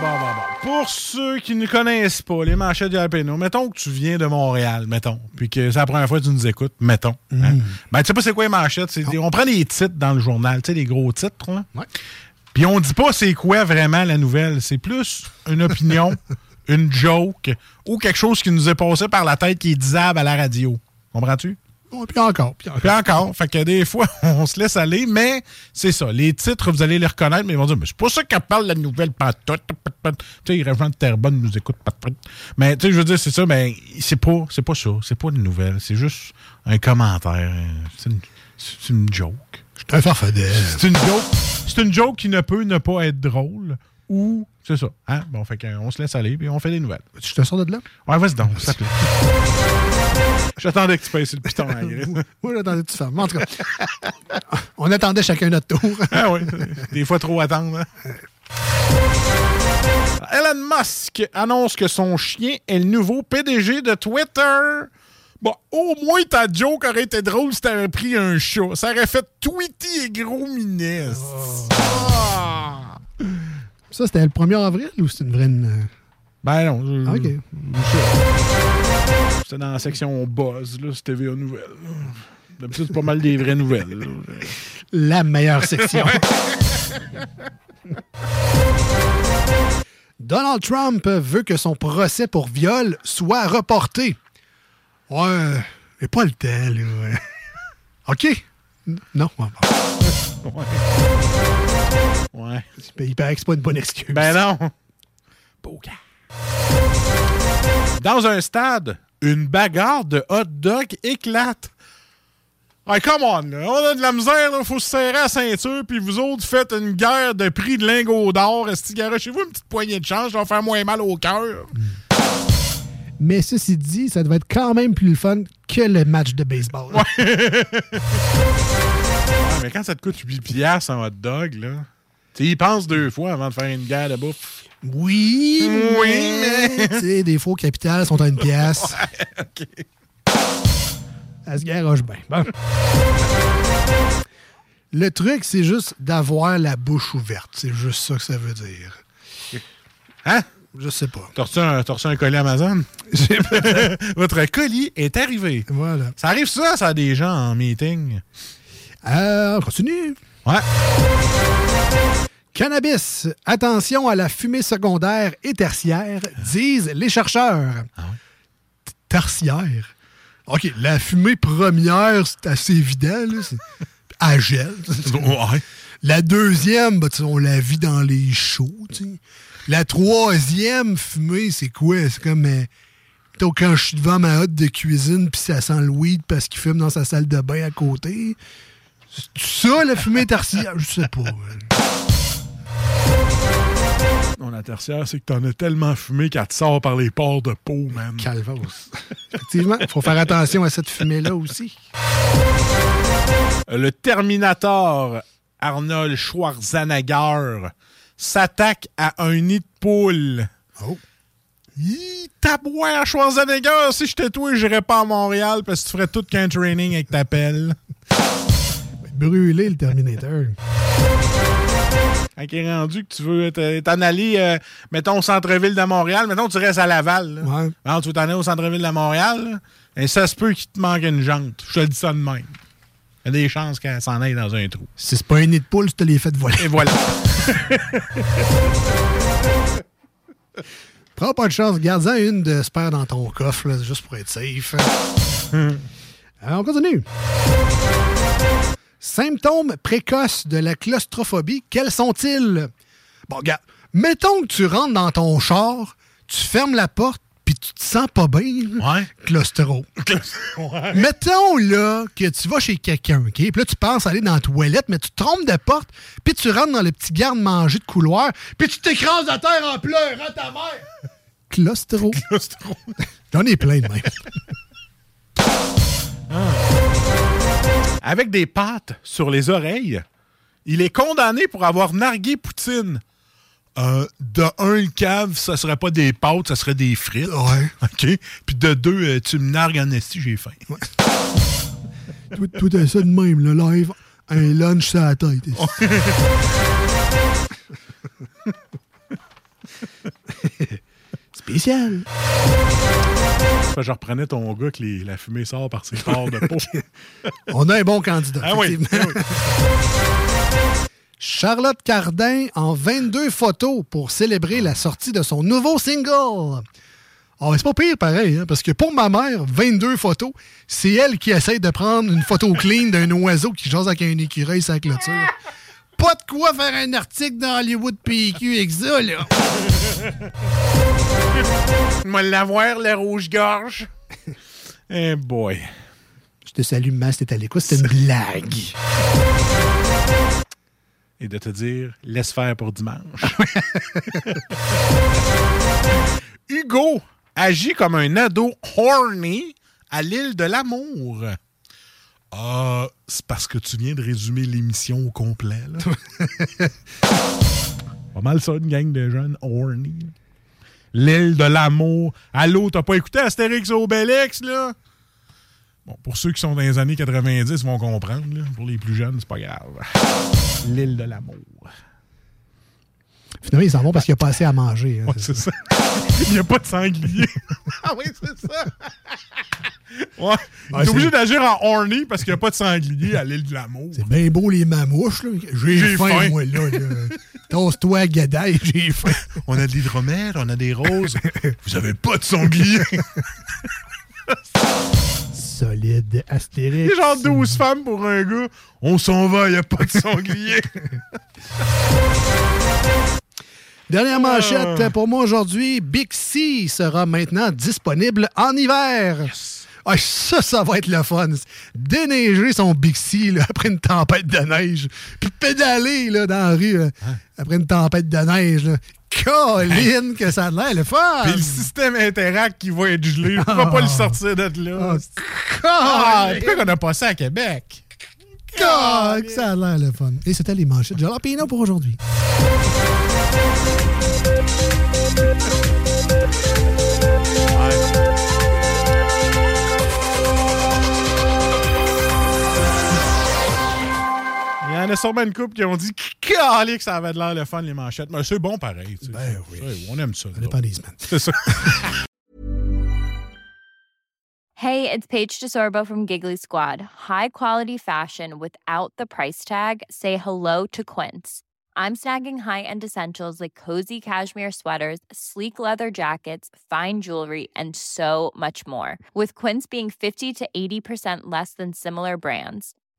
Bon, bon, bon, bon. Pour ceux qui ne connaissent pas les manchettes du Jalapeno, mettons que tu viens de Montréal, mettons, puis que c'est la première fois que tu nous écoutes, mettons. hein. Ben, tu sais pas c'est quoi les manchettes? c'est On prend des titres dans le journal, tu sais, les gros titres, là. Ouais. Puis on dit pas c'est quoi vraiment la nouvelle. C'est plus une opinion, une joke ou quelque chose qui nous est passé par la tête qui est disable à la radio. Comprends-tu? Puis encore, puis encore. Puis encore, fait que des fois, on se laisse aller, mais c'est ça. Les titres, vous allez les reconnaître, mais ils vont dire, mais c'est pas ça qu'elle parle la nouvelle pantoute. Tu sais, régions de Terrebonne nous écoutent pas Mais tu sais, je veux dire, c'est ça, mais c'est pas, c'est pas ça. C'est pas une nouvelle. C'est juste un commentaire. C'est une, c'est une joke. Je suis un farfadet. C'est une joke. C'est une joke qui ne peut ne pas être drôle. Ou, c'est ça. Hein? Bon, fait qu'on se laisse aller, puis on fait des nouvelles. Tu te sors de là? Ouais, vas-y donc, s'il te plaît. J'attendais que tu passes le piton grille. Oui, j'attendais que tu en tout cas, on attendait chacun notre tour. Ah oui, des fois trop attendre. hein. Elon Musk annonce que son chien est le nouveau PDG de Twitter. Bon, au moins ta joke aurait été drôle si t'avais pris un chat. Ça aurait fait Tweety et gros. Ah. Ça, c'était le 1er avril ou c'est une vraie. Ben non. je- Ah, OK. C'était dans la section Buzz, là, c'était TVA Nouvelles. D'habitude, c'est pas mal des vraies nouvelles. là. La meilleure section. Donald Trump veut que son procès pour viol soit reporté. Ouais, mais pas le temps, là. OK. Non, ouais. Ouais. il paraît que c'est pas une bonne excuse. Ben non. Dans un stade, une bagarre de hot dog éclate. Hey, come on, là. On a de la misère, il faut se serrer la ceinture, puis vous autres faites une guerre de prix de lingots d'or. Est-ce chez vous une petite poignée de change, ça va faire moins mal au cœur? Mais ceci dit, ça devait être quand même plus le fun que le match de baseball. Ouais, mais quand ça te coûte 8 piastres un hot dog, là, tu y penses deux fois avant de faire une guerre de bouffe. Oui, Oui, mais- Tu sais, des faux capitales sont à une pièce. OK. Elle se garoche bien. Bon. Le truc, c'est juste d'avoir la bouche ouverte. C'est juste ça que ça veut dire. Hein? Je sais pas. T'as reçu, un- t'as reçu un colis Amazon? Votre colis est arrivé. Voilà. Ça arrive ça, ça, à des gens en meeting. Euh, on continue. Ouais. Cannabis. Attention à la fumée secondaire et tertiaire, disent les chercheurs. T- Tertiaire. OK, la fumée première, c'est assez évident. Là. C'est- Elle gèle. Ouais. La deuxième, bah, tu sais, on la vit dans les shows. tu sais. La troisième fumée, c'est quoi? C'est comme euh, quand je suis devant ma hotte de cuisine puis ça sent le weed parce qu'il fume dans sa salle de bain à côté. C'est ça, la fumée tertiaire? Je sais pas. Non, la tertiaire, c'est que t'en as tellement fumé qu'elle te sort par les pores de peau, man. Calvos. Effectivement, il faut faire attention à cette fumée-là aussi. Le Terminator Arnold Schwarzenegger s'attaque à un nid de poule. Oh. Hi, tabouin, Schwarzenegger, si j'étais toi, j'irais pas à Montréal parce que tu ferais tout qu'un training avec ta pelle. Brûler le Terminator. Quand il est rendu que tu veux te- t'en aller, euh, mettons, au centre-ville de Montréal, mettons, tu restes à Laval. là. Ouais. Alors, tu veux t'en aller au centre-ville de Montréal, là, et ça se peut qu'il te manque une jante. Je te dis ça de même. Il y a des chances qu'elle s'en aille dans un trou. Si c'est pas un nid de poule, tu te les fait voler. Et voilà. Prends pas de chance, garde-en une de spare dans ton coffre, là, juste pour être safe. Alors, on continue. Symptômes précoces de la claustrophobie, quels sont-ils? Bon, regarde, mettons que tu rentres dans ton char, tu fermes la porte, puis tu te sens pas bien. Ouais. Claustro. ouais. Mettons là que tu vas chez quelqu'un, OK? Puis là, tu penses aller dans la toilette, mais tu te trompes de porte, puis tu rentres dans le petit garde-manger de couloir, puis tu t'écrases à terre en pleurant ta mère. Claustro. J'en ai plein de même. Avec des pattes sur les oreilles, il est condamné pour avoir nargué Poutine. Euh, de un, le cave, ça serait pas des pâtes, ça serait des frites. Ouais. OK? Puis de deux, euh, tu me nargues en esti, j'ai faim. Tout, tout est ça de même, le live. Un lunch sur la tête. Spécial. Je reprenais ton gars que les- la fumée sort par ses pores de peau. On a un bon candidat. Ah oui, effectivement. Charlotte Cardin en 22 photos pour célébrer la sortie de son nouveau single. Ah, c'est pas pire pareil, hein, parce que pour ma mère, 22 photos, c'est elle qui essaie de prendre une photo clean d'un oiseau qui jase avec un écureuil sur la clôture. Pas de quoi faire un article dans Hollywood PQ avec ça, là. Moi, l'avoir, le rouge-gorge. Eh boy. Te salue, Mas, t'es à l'écoute, c'était une blague. Et de te dire, laisse faire pour dimanche. Hugo agit comme un ado horny à l'île de l'amour. Ah, c'est parce que tu viens de résumer l'émission au complet, là. Pas mal ça, une gang de jeunes horny. L'île de l'amour. Allô, t'as pas écouté Astérix Obélix, là? Bon, pour ceux qui sont dans les années 90 vont comprendre. là. Pour les plus jeunes, c'est pas grave. L'île de l'amour. Finalement, ils s'en vont parce qu'il n'y a pas assez à manger. hein, Ouais, c'est ça. Il n'y a pas de sanglier. ah oui, c'est ça. Ouais. Il Ouais, est obligé d'agir en horny parce qu'il n'y a pas de sanglier à l'île de l'amour. C'est bien beau les mamouches, là. J'ai J'ai faim, faim. moi, là. là. Tosse-toi, gadaille, j'ai faim. On a de l'hydromel, on a des roses. Vous avez pas de sanglier. Astérix. y a genre 12 femmes pour un gars. On s'en va, il n'y a pas de sanglier. Dernière manchette pour moi aujourd'hui. Bixi sera maintenant disponible en hiver. Ah, ça, ça va être le fun. Déneiger son Bixi là, après une tempête de neige. Puis pédaler là, dans la rue là, après une tempête de neige. Colline que ça a l'air le fun! Puis le système Interact qui va être gelé, on va pas le sortir de là. Ah, Colline! pourquoi qu'on a pas ça à Québec? Ah, que ça a l'air le fun. Et c'était les manchettes. Jalapino pour aujourd'hui. En a sûrement une couple qui ont dit que ça avait de l'air le fun, les manchettes. Mais c'est bon pareil. tu sais. Ben oui. Ouais, On aime ça. Ça dépend des semaines. C'est ça. Hey, it's Paige DeSorbo from Giggly Squad. High quality fashion without the price tag. Say hello to Quince. I'm snagging high-end essentials like cozy cashmere sweaters, sleek leather jackets, fine jewelry, and so much more. With Quince being 50 to 80% less than similar brands.